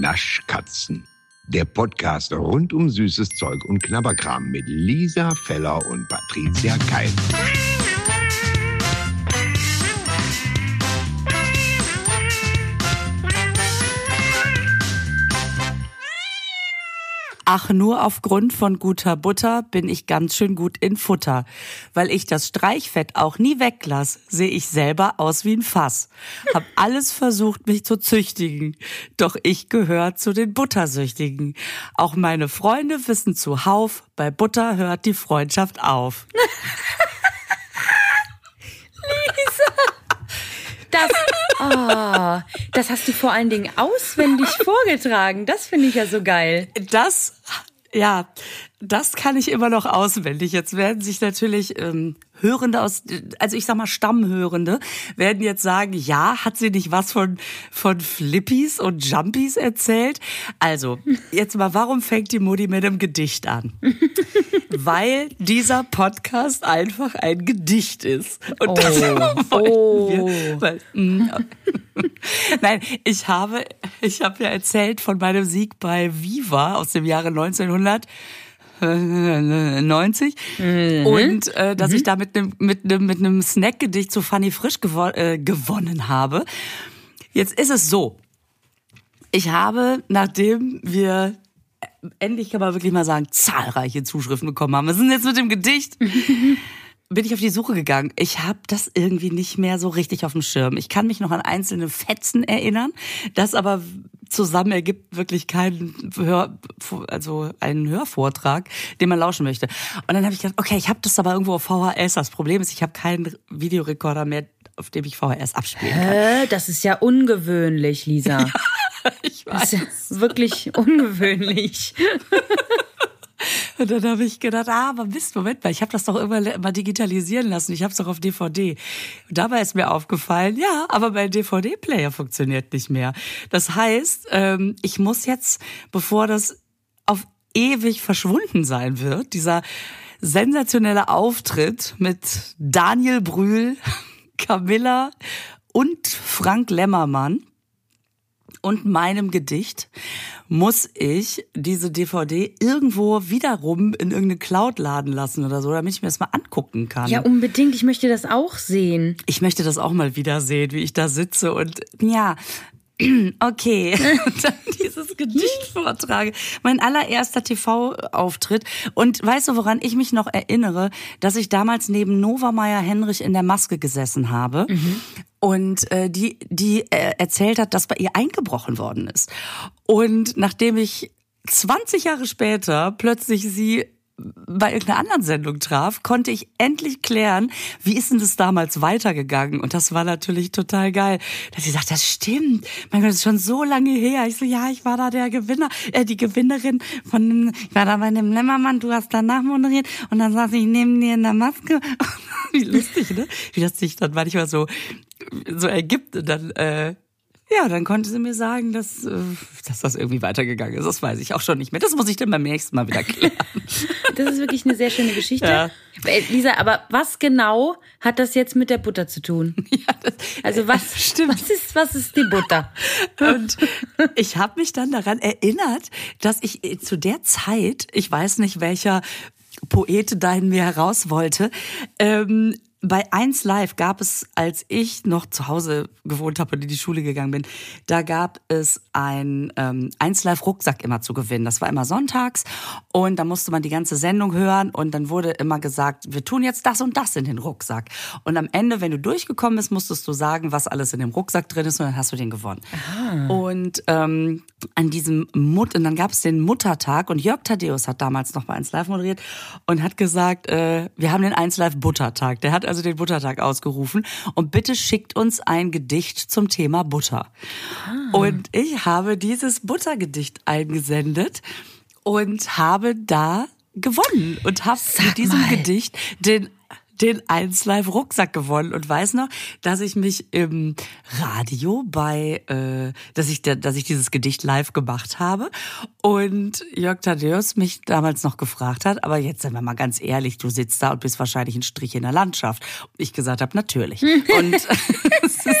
Naschkatzen. Der Podcast rund um süßes Zeug und Knabberkram mit Lisa Feller und Patricia Keil. Ach, nur aufgrund von guter Butter bin ich ganz schön gut in Futter. Weil ich das Streichfett auch nie weglass, sehe ich selber aus wie ein Fass. Hab alles versucht, mich zu züchtigen. Doch ich gehöre zu den Buttersüchtigen. Auch meine Freunde wissen zuhauf, bei Butter hört die Freundschaft auf. Das, oh, das hast du vor allen Dingen auswendig vorgetragen. Das finde ich ja so geil. Das, ja, das kann ich immer noch auswendig. Jetzt werden sich natürlich ähm, Hörende aus, also ich sag mal Stammhörende, werden jetzt sagen, ja, hat sie nicht was von, von Flippies und Jumpies erzählt? Also, jetzt mal, warum fängt die Mutti mit einem Gedicht an? Weil dieser Podcast einfach ein Gedicht ist. Und Oh. das wollten Oh. wir. Weil, mm, Nein, ich habe, ich habe ja erzählt von meinem Sieg bei Viva aus dem Jahre 1990 und äh, dass ich da mit einem mit einem mit einem Snackgedicht zu Fanny Frisch gewo äh, gewonnen habe. Jetzt ist es so. Ich habe, nachdem wir äh, endlich kann man wirklich mal sagen, zahlreiche Zuschriften bekommen haben. Wir sind jetzt mit dem Gedicht bin ich auf die Suche gegangen. Ich habe das irgendwie nicht mehr so richtig auf dem Schirm. Ich kann mich noch an einzelne Fetzen erinnern, das aber zusammen ergibt wirklich keinen Hör, also einen Hörvortrag, den man lauschen möchte. Und dann habe ich gedacht, okay, ich habe das aber irgendwo auf VHS. Das Problem ist, ich habe keinen Videorekorder mehr, auf dem ich VHS abspielen kann. Hä? Das ist ja ungewöhnlich, Lisa. Ich Das weiß. ist ja wirklich ungewöhnlich. Und dann habe ich gedacht, ah, aber Mist, Moment mal, ich habe das doch immer mal digitalisieren lassen. Ich habe es doch auf DVD. Und dabei ist mir aufgefallen, ja, aber mein DVD-Player funktioniert nicht mehr. Das heißt, ähm, ich muss jetzt, bevor das auf ewig verschwunden sein wird, dieser sensationelle Auftritt mit Daniel Brühl, Camilla und Frank Lemmermann und meinem Gedicht muss ich diese DVD irgendwo wiederum in irgendeine Cloud laden lassen oder so, damit ich mir das mal angucken kann. Ja, unbedingt. Ich möchte das auch sehen. Ich möchte das auch mal wiedersehen, wie ich da sitze und ja, okay, und dann dieses Gedicht vortrage. Mein allererster TV-Auftritt. Und weißt du, woran ich mich noch erinnere, dass ich damals neben Nova Meyer Henrich in der Maske gesessen habe. Und äh, die, die äh, erzählt hat, dass bei ihr eingebrochen worden ist. Und nachdem ich 20 Jahre später plötzlich sie bei irgendeiner anderen Sendung traf, konnte ich endlich klären, wie ist denn das damals weitergegangen? Und das war natürlich total geil. Dass sie sagt, das stimmt. Mein Gott, das ist schon so lange her. Ich so, ja, ich war da der Gewinner, äh, die Gewinnerin von ich war da bei dem Lämmermann, du hast danach moderiert und dann saß ich neben dir in der Maske. wie lustig, ne? Wie das sich dann manchmal so, so ergibt und dann, äh, ja, dann konnte sie mir sagen, dass, äh, dass das irgendwie weitergegangen ist. Das weiß ich auch schon nicht mehr. Das muss ich dann beim nächsten Mal wieder klären. Das ist wirklich eine sehr schöne Geschichte. Ja. Äh, Lisa, aber was genau hat das jetzt mit der Butter zu tun? ja, das, Also was, Stimmt. was ist, was ist die Butter? Und ich habe mich dann daran erinnert, dass ich äh, zu der Zeit, ich weiß nicht, welcher Poet da in mir heraus wollte, ähm, bei 1 Live gab es, als ich noch zu Hause gewohnt habe und in die Schule gegangen bin, da gab es ein ähm, 1 Live Rucksack immer zu gewinnen. Das war immer sonntags und da musste man die ganze Sendung hören und dann wurde immer gesagt, wir tun jetzt das und das in den Rucksack. Und am Ende, wenn du durchgekommen bist, musstest du sagen, was alles in dem Rucksack drin ist und dann hast du den gewonnen. Und ähm, an diesem Mut und dann gab es den Muttertag und Jörg Thaddeus hat damals noch bei 1 Live moderiert und hat gesagt, äh, wir haben den 1 Live Buttertag. Der hat also den Buttertag ausgerufen und bitte schickt uns ein Gedicht zum Thema Butter. Und ich habe dieses Buttergedicht eingesendet und habe da gewonnen und habe mit diesem mal. Gedicht den den 1 Live Rucksack gewonnen und weiß noch, dass ich mich im Radio bei, äh, dass ich, dass ich dieses Gedicht live gemacht habe und Jörg Thaddeus mich damals noch gefragt hat, aber jetzt sind wir mal ganz ehrlich, du sitzt da und bist wahrscheinlich ein Strich in der Landschaft. Und ich gesagt habe, natürlich. und es ist,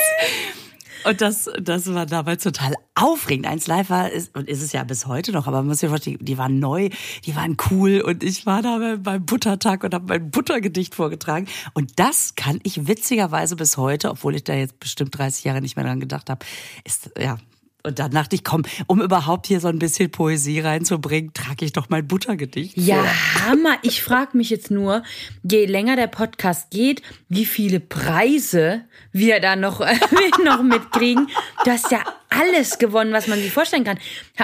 Und das, das war damals total aufregend. Eins Live war, ist, und ist es ja bis heute noch, aber man muss sich vorstellen, die waren neu, die waren cool und ich war da beim Buttertag und habe mein Buttergedicht vorgetragen. Und das kann ich witzigerweise bis heute, obwohl ich da jetzt bestimmt 30 Jahre nicht mehr dran gedacht habe, ist, ja, und dann dachte ich, komm, um überhaupt hier so ein bisschen Poesie reinzubringen, trage ich doch mein Buttergedicht. Ja, vor. Hammer. Ich frage mich jetzt nur, je länger der Podcast geht, wie viele Preise wir da noch, noch mitkriegen. Du hast ja alles gewonnen, was man sich vorstellen kann.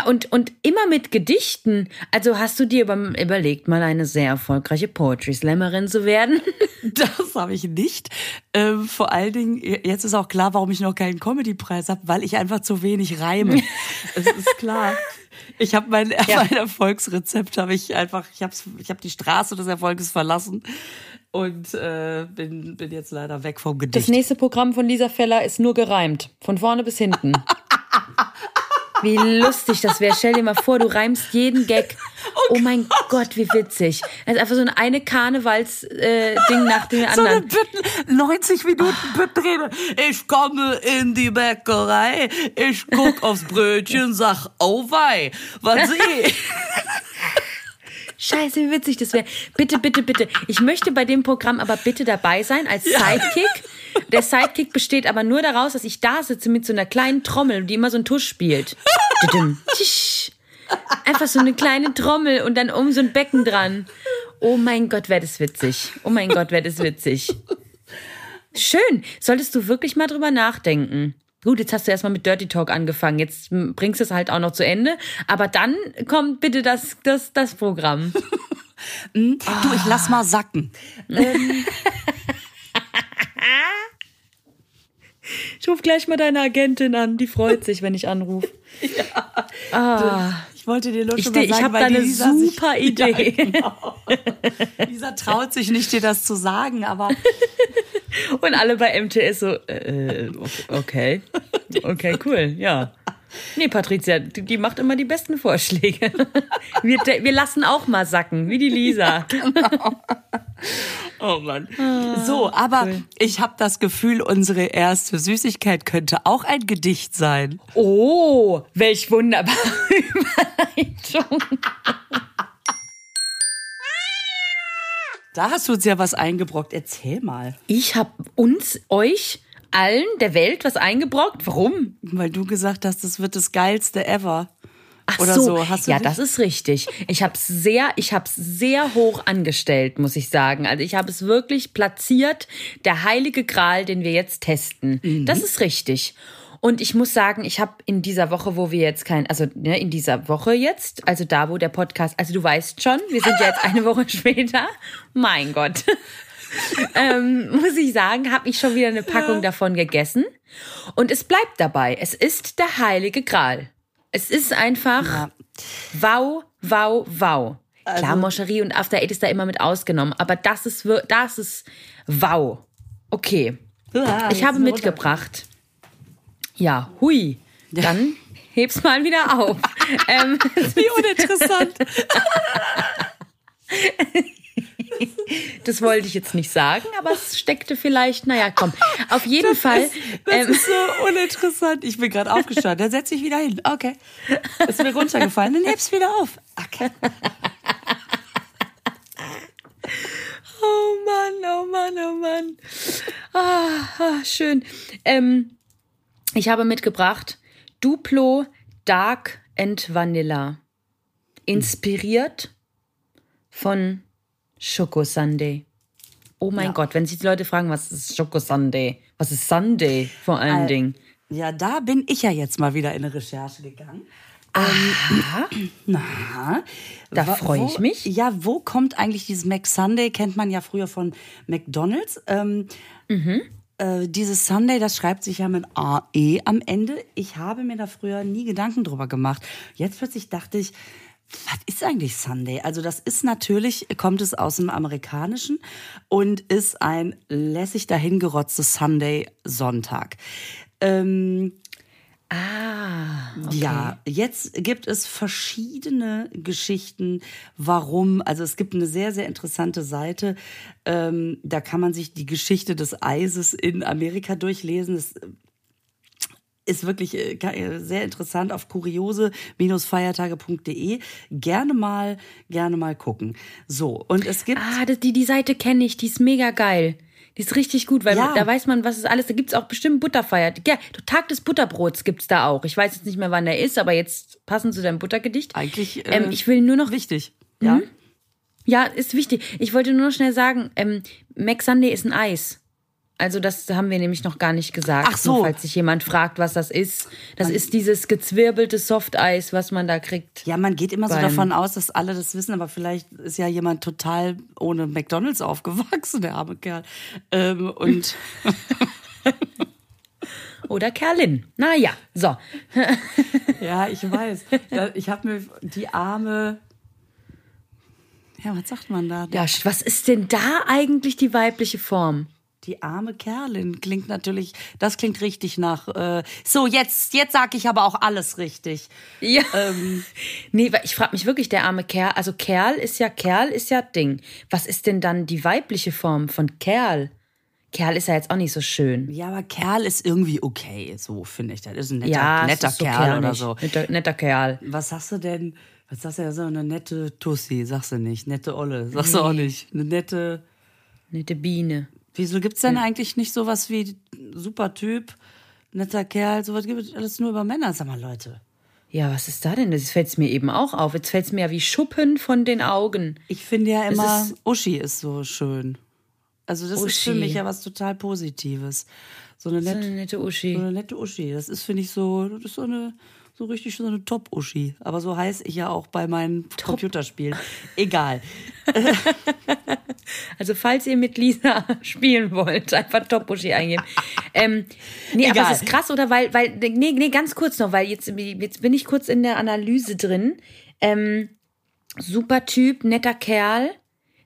Und, und immer mit Gedichten. Also hast du dir über, überlegt, mal eine sehr erfolgreiche Poetry Slammerin zu werden? Das habe ich nicht. Ähm, vor allen Dingen, jetzt ist auch klar, warum ich noch keinen Comedy-Preis habe, weil ich einfach zu wenig reime. Es ist klar. Ich habe mein, ja. mein Erfolgsrezept, habe ich einfach, ich habe ich hab die Straße des Erfolges verlassen und äh, bin, bin jetzt leider weg vom Gedicht. Das nächste Programm von Lisa Feller ist nur gereimt, von vorne bis hinten. Wie lustig das wäre. Stell dir mal vor, du reimst jeden Gag. Oh, oh mein Gott, wie witzig. Das ist einfach so eine Karnevals-Ding äh, nach dem anderen. So eine 90 Minuten Büttenrede. Ich komme in die Bäckerei, ich guck aufs Brötchen, sag, oh wei, was sehe Scheiße, wie witzig das wäre. Bitte, bitte, bitte. Ich möchte bei dem Programm aber bitte dabei sein als Sidekick. Der Sidekick besteht aber nur daraus, dass ich da sitze mit so einer kleinen Trommel, die immer so einen Tusch spielt. Einfach so eine kleine Trommel und dann um so ein Becken dran. Oh mein Gott, wäre das witzig. Oh mein Gott, wäre das witzig. Schön. Solltest du wirklich mal drüber nachdenken. Gut, jetzt hast du erstmal mit Dirty Talk angefangen. Jetzt bringst du es halt auch noch zu Ende. Aber dann kommt bitte das, das, das Programm. hm? Du, ich lass mal sacken. ähm. Ich ruf gleich mal deine Agentin an. Die freut sich, wenn ich anrufe. Ja. Ah. Ich wollte dir nur schon ich, mal sagen, ich habe eine super sich, Idee. Ja, genau. Lisa traut sich nicht, dir das zu sagen, aber und alle bei MTS so, äh, okay, okay, cool, ja. Nee, Patricia, die, macht immer die besten Vorschläge. Wir, wir lassen auch mal sacken, wie die Lisa. Genau. Oh Mann. Ah, so, aber cool. ich habe das Gefühl, unsere erste Süßigkeit könnte auch ein Gedicht sein. Oh, welch wunderbare Überleitung. Da hast du uns ja was eingebrockt. Erzähl mal. Ich habe uns, euch, allen der Welt was eingebrockt. Warum? Weil du gesagt hast, das wird das geilste ever. Ach Oder so, so. ja, das ist richtig. Ich habe sehr, ich habe sehr hoch angestellt, muss ich sagen. Also ich habe es wirklich platziert, der heilige Gral, den wir jetzt testen. Mhm. Das ist richtig. Und ich muss sagen, ich habe in dieser Woche, wo wir jetzt kein, also ne, in dieser Woche jetzt, also da, wo der Podcast, also du weißt schon, wir sind ja jetzt eine Woche später. Mein Gott. ähm, muss ich sagen, habe ich schon wieder eine Packung ja. davon gegessen. Und es bleibt dabei. Es ist der heilige Gral. Es ist einfach ja. wow, wow, wow. Also, Klar, Moscherie und After Eight ist da immer mit ausgenommen, aber das ist, das ist wow. Okay. Ja, ich habe mitgebracht ja, hui. Ja. Dann heb's mal wieder auf. ähm, Wie uninteressant. Das wollte ich jetzt nicht sagen, aber es steckte vielleicht, naja, komm. Auf jeden das Fall. Ist, das ähm, ist so uninteressant. Ich bin gerade aufgestanden. Dann setze ich wieder hin. Okay. Ist mir runtergefallen. Dann heb's wieder auf. Okay. Oh Mann, oh Mann, oh Mann. Ah, ah schön. Ähm, ich habe mitgebracht Duplo Dark and Vanilla. Inspiriert von Schoko Sunday. Oh mein ja. Gott, wenn sich die Leute fragen, was ist Schoko Sunday? Was ist Sunday vor allen äh, Dingen? Ja, da bin ich ja jetzt mal wieder in eine Recherche gegangen. Aha. Ähm, na, da freue ich mich. Ja, wo kommt eigentlich dieses Mac Sunday? Kennt man ja früher von McDonald's. Ähm, mhm. Äh, dieses Sunday, das schreibt sich ja mit AE am Ende. Ich habe mir da früher nie Gedanken drüber gemacht. Jetzt plötzlich dachte ich, was ist eigentlich Sunday? Also das ist natürlich, kommt es aus dem Amerikanischen und ist ein lässig dahingerotztes Sunday-Sonntag. Ähm, Ah, okay. Ja, jetzt gibt es verschiedene Geschichten, warum. Also es gibt eine sehr, sehr interessante Seite. Ähm, da kann man sich die Geschichte des Eises in Amerika durchlesen. Das ist wirklich äh, äh, sehr interessant auf kuriose-feiertage.de. Gerne mal, gerne mal gucken. So, und es gibt. Ah, die, die Seite kenne ich, die ist mega geil. Die ist richtig gut, weil ja. da weiß man, was es alles. Da gibt's auch bestimmt Butterfeier. Ja, Tag des Butterbrots gibt's da auch. Ich weiß jetzt nicht mehr, wann der ist, aber jetzt passend zu deinem Buttergedicht. Eigentlich. Äh, ähm, ich will nur noch. Wichtig. Ja. Hm? Ja, ist wichtig. Ich wollte nur noch schnell sagen, ähm, Mac Sunday ist ein Eis. Also das haben wir nämlich noch gar nicht gesagt. Ach so. Nur falls sich jemand fragt, was das ist. Das man ist dieses gezwirbelte Softeis, was man da kriegt. Ja, man geht immer so davon aus, dass alle das wissen, aber vielleicht ist ja jemand total ohne McDonalds aufgewachsen, der arme Kerl. Ähm, und Oder Kerlin. Naja, so. ja, ich weiß. Ich habe mir die arme ja, was sagt man da? Ja, was ist denn da eigentlich die weibliche Form? Die arme Kerlin klingt natürlich, das klingt richtig nach. Äh, so, jetzt, jetzt sag ich aber auch alles richtig. Ja. Ähm, nee, ich frage mich wirklich, der arme Kerl, also Kerl ist ja, Kerl ist ja Ding. Was ist denn dann die weibliche Form von Kerl? Kerl ist ja jetzt auch nicht so schön. Ja, aber Kerl ist irgendwie okay, so finde ich. Das ist ein netter, ja, netter so Kerl kernig. oder so. Netter, netter Kerl. Was sagst du denn? Was sagst du ja so eine nette Tussi, sagst du nicht. Nette Olle, sagst nee. du auch nicht. Eine nette. Nette Biene. Wieso gibt es denn ja. eigentlich nicht sowas wie super Typ, netter Kerl, sowas gibt es alles nur über Männer, sag mal Leute. Ja, was ist da denn? Das fällt mir eben auch auf. Jetzt fällt es mir ja wie Schuppen von den Augen. Ich finde ja immer, ist, Uschi ist so schön. Also das Uschi. ist für mich ja was total Positives. So eine, net, so eine nette Uschi. So eine nette Uschi. Das ist, finde ich, so, das ist so eine so richtig so eine Top-Uschi. Aber so heiße ich ja auch bei meinen Top. Computerspielen. Egal. also falls ihr mit Lisa spielen wollt, einfach Top-Uschi eingeben. ähm, nee, Egal. aber es ist krass, oder? Weil, weil, nee, nee, ganz kurz noch, weil jetzt, jetzt bin ich kurz in der Analyse drin. Ähm, super Typ, netter Kerl.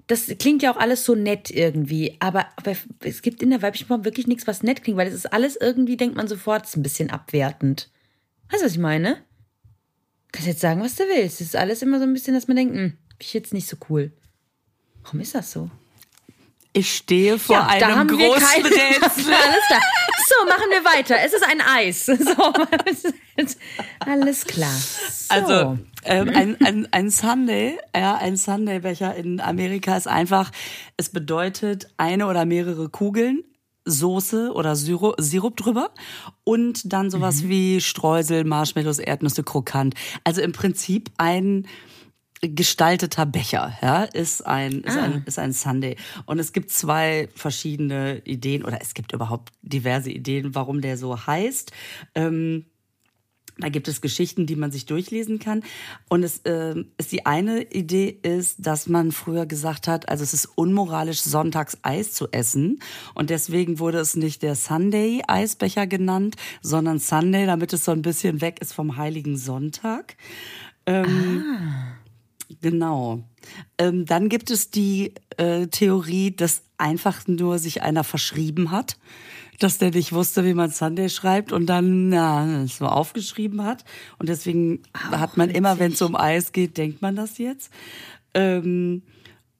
Das klingt ja auch alles so nett irgendwie, aber, aber es gibt in der weiblichen Form wirklich nichts, was nett klingt, weil es ist alles irgendwie, denkt man sofort, ist ein bisschen abwertend. Weißt du, was ich meine? Kannst jetzt sagen, was du willst. Es ist alles immer so ein bisschen, dass man denkt, hm, ich jetzt nicht so cool. Warum ist das so? Ich stehe vor ja, einem großen Rätsel. Alles klar. So, machen wir weiter. Es ist ein Eis. So, alles klar. So. Also, ähm, ein, ein, ein Sunday, ja, ein Sunday-Becher in Amerika ist einfach, es bedeutet eine oder mehrere Kugeln Soße oder Sirup, Sirup drüber und dann sowas mhm. wie Streusel, Marshmallows, Erdnüsse, krokant. Also im Prinzip ein gestalteter Becher, ja, ist ein, ist, ah. ein, ist ein Sunday. Und es gibt zwei verschiedene Ideen oder es gibt überhaupt diverse Ideen, warum der so heißt. Ähm, da gibt es Geschichten, die man sich durchlesen kann. Und es äh, ist die eine Idee ist, dass man früher gesagt hat, also es ist unmoralisch, sonntags Eis zu essen. Und deswegen wurde es nicht der Sunday Eisbecher genannt, sondern Sunday, damit es so ein bisschen weg ist vom Heiligen Sonntag. Ähm, ah. Genau. Ähm, dann gibt es die äh, Theorie, dass einfach nur sich einer verschrieben hat dass der nicht wusste, wie man Sunday schreibt und dann na, es so aufgeschrieben hat. Und deswegen Auch hat man immer, wenn es um Eis geht, denkt man das jetzt. Ähm,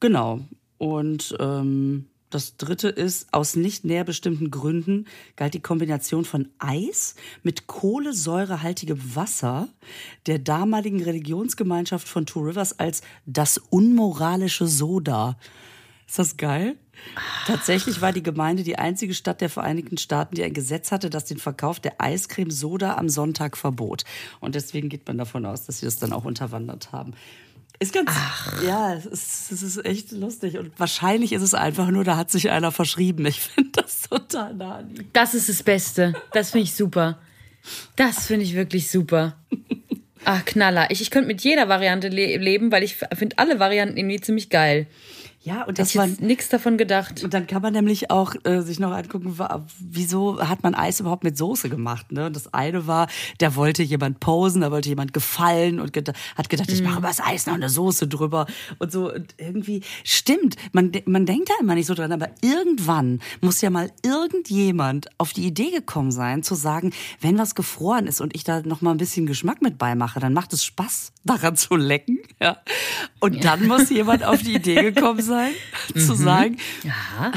genau. Und ähm, das dritte ist, aus nicht näher bestimmten Gründen galt die Kombination von Eis mit kohlensäurehaltigem Wasser der damaligen Religionsgemeinschaft von Two Rivers als das unmoralische Soda. Ist das geil? Tatsächlich war die Gemeinde die einzige Stadt der Vereinigten Staaten, die ein Gesetz hatte, das den Verkauf der Eiscreme Soda am Sonntag verbot. Und deswegen geht man davon aus, dass sie das dann auch unterwandert haben. Ist ganz, Ach. ja, es ist, es ist echt lustig. Und wahrscheinlich ist es einfach nur, da hat sich einer verschrieben. Ich finde das total nah. Das ist das Beste. Das finde ich super. Das finde ich wirklich super. Ach, Knaller. Ich, ich könnte mit jeder Variante le leben, weil ich finde alle Varianten irgendwie ziemlich geil. Ja, und das war nichts davon gedacht. Und dann kann man nämlich auch äh, sich noch angucken, wieso hat man Eis überhaupt mit Soße gemacht? Ne? Und das eine war, da wollte jemand posen, da wollte jemand gefallen und geda hat gedacht, ich mache über das Eis noch eine Soße drüber und so. Und irgendwie stimmt, man man denkt da immer nicht so dran, aber irgendwann muss ja mal irgendjemand auf die Idee gekommen sein, zu sagen, wenn was gefroren ist und ich da noch mal ein bisschen Geschmack mit beimache, dann macht es Spaß, daran zu lecken. Ja. Und dann muss jemand auf die Idee gekommen sein sein, mhm. zu sagen. Ja.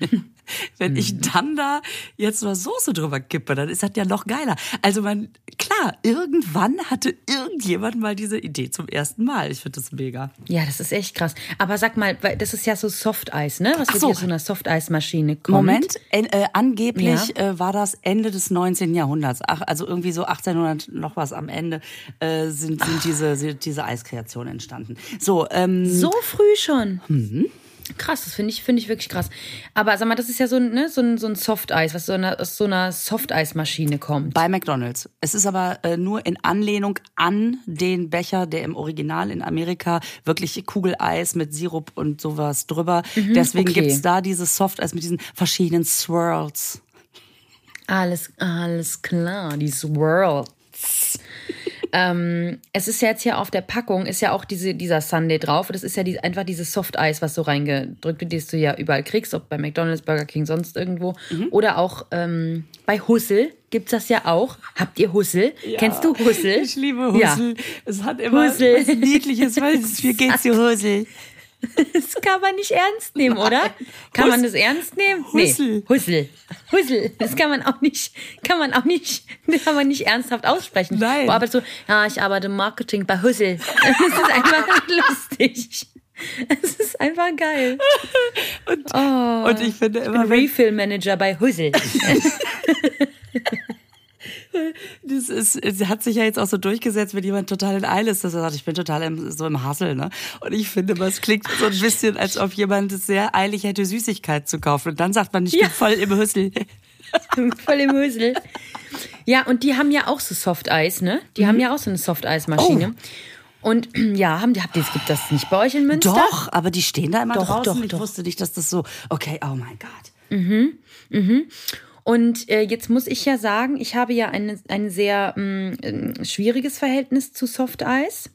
wenn ich dann da jetzt noch Soße drüber kippe, dann ist das ja noch geiler. Also man, klar, irgendwann hatte irgendjemand mal diese Idee zum ersten Mal. Ich finde das mega. Ja, das ist echt krass. Aber sag mal, das ist ja so Softeis, ne? Was Ach mit so. so einer Softeismaschine kommt. Moment, äh, äh, angeblich Ja. äh, war das Ende des 19. Jahrhunderts. Ach, also irgendwie so 1800 noch was am Ende äh, sind, sind diese, diese Eiskreationen entstanden. So, ähm, So früh schon. Mhm. Krass, das finde ich, finde ich wirklich krass. Aber sag mal, das ist ja so, ein, ne, so ein, so ein Softeis, was so eine, aus so einer Softeismaschine kommt. bei McDonald's. Es ist aber äh, nur in Anlehnung an den Becher, der im Original in Amerika wirklich Kugeleis mit Sirup und sowas drüber. Deswegen okay. gibt's da dieses Softeis mit diesen verschiedenen Swirls. Alles, alles klar, die Swirls. Ähm, es ist ja jetzt hier auf der Packung, ist ja auch diese, dieser Sunday drauf. Das ist ja die, einfach dieses Softeis, was so reingedrückt wird, das du ja überall kriegst, ob bei McDonalds, Burger King, sonst irgendwo. Mhm. Oder auch ähm, bei Hussel gibt's das ja auch. Habt ihr Hussel? Kennst du Hussel? Ich liebe Ja. Hussel. Es hat immer Hussel. was Niedliches, weil es wie geht's dir Hussel? Das kann man nicht ernst nehmen, oder? Kann man das ernst nehmen? Hussel. Nee. Hussel. Hussel. Das kann man auch nicht, kann man auch nicht, kann man nicht ernsthaft aussprechen. Nein. Wo arbeitest du? Ja, ich arbeite im Marketing bei Hussel. Das ist einfach lustig. Es ist einfach geil. Und, Oh. und ich finde Ich bin immer, wenn, Refill Manager bei Hussel. Das ist, es hat sich ja jetzt auch so durchgesetzt, wenn jemand total in Eile ist, dass er sagt, ich bin total im, so im Hassel, ne? Und ich finde es klingt so ein bisschen, als ob jemand es sehr eilig hätte, Süßigkeit zu kaufen. Und dann sagt man, ich Ja. bin voll im Hüssel. Voll im Hussel. Ja, und die haben ja auch so Softeis, ne? Die haben ja auch so eine Softeismaschine. Und ja, haben die, habt ihr, gibt das nicht bei euch in Münster? Doch, aber die stehen da immer Doch, draußen. doch, ich doch. wusste nicht, dass das so, okay, oh mein Gott. Und äh, jetzt muss ich ja sagen, ich habe ja ein, ein sehr mh, äh, schwieriges Verhältnis zu Soft Eis.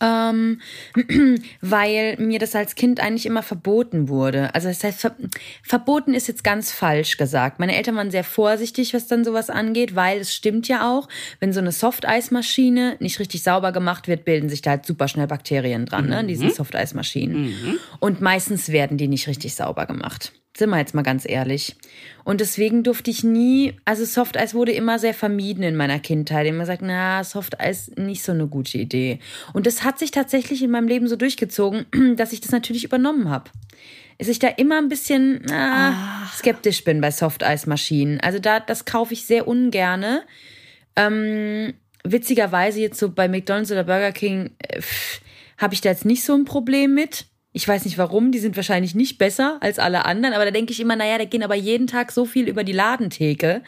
Ähm, weil mir das als Kind eigentlich immer verboten wurde. Also das heißt, ver verboten ist jetzt ganz falsch gesagt. Meine Eltern waren sehr vorsichtig, was dann sowas angeht, weil es stimmt ja auch, wenn so eine Softeismaschine nicht richtig sauber gemacht wird, bilden sich da halt super schnell Bakterien dran, ne, an diesen Softeismaschinen. Und meistens werden die nicht richtig sauber gemacht. Sind wir jetzt mal ganz ehrlich. Und deswegen durfte ich nie, also Softeis wurde immer sehr vermieden in meiner Kindheit. Immer gesagt, na, Softeis nicht so eine gute Idee. Und das hat sich tatsächlich in meinem Leben so durchgezogen, dass ich das natürlich übernommen habe. Dass ich da immer ein bisschen na, skeptisch bin bei Softeismaschinen. Also da, das kaufe ich sehr ungerne. Ähm, witzigerweise jetzt so bei McDonald's oder Burger King äh, habe ich da jetzt nicht so ein Problem mit. Ich weiß nicht warum, die sind wahrscheinlich nicht besser als alle anderen, aber da denke ich immer, naja, da gehen aber jeden Tag so viel über die Ladentheke.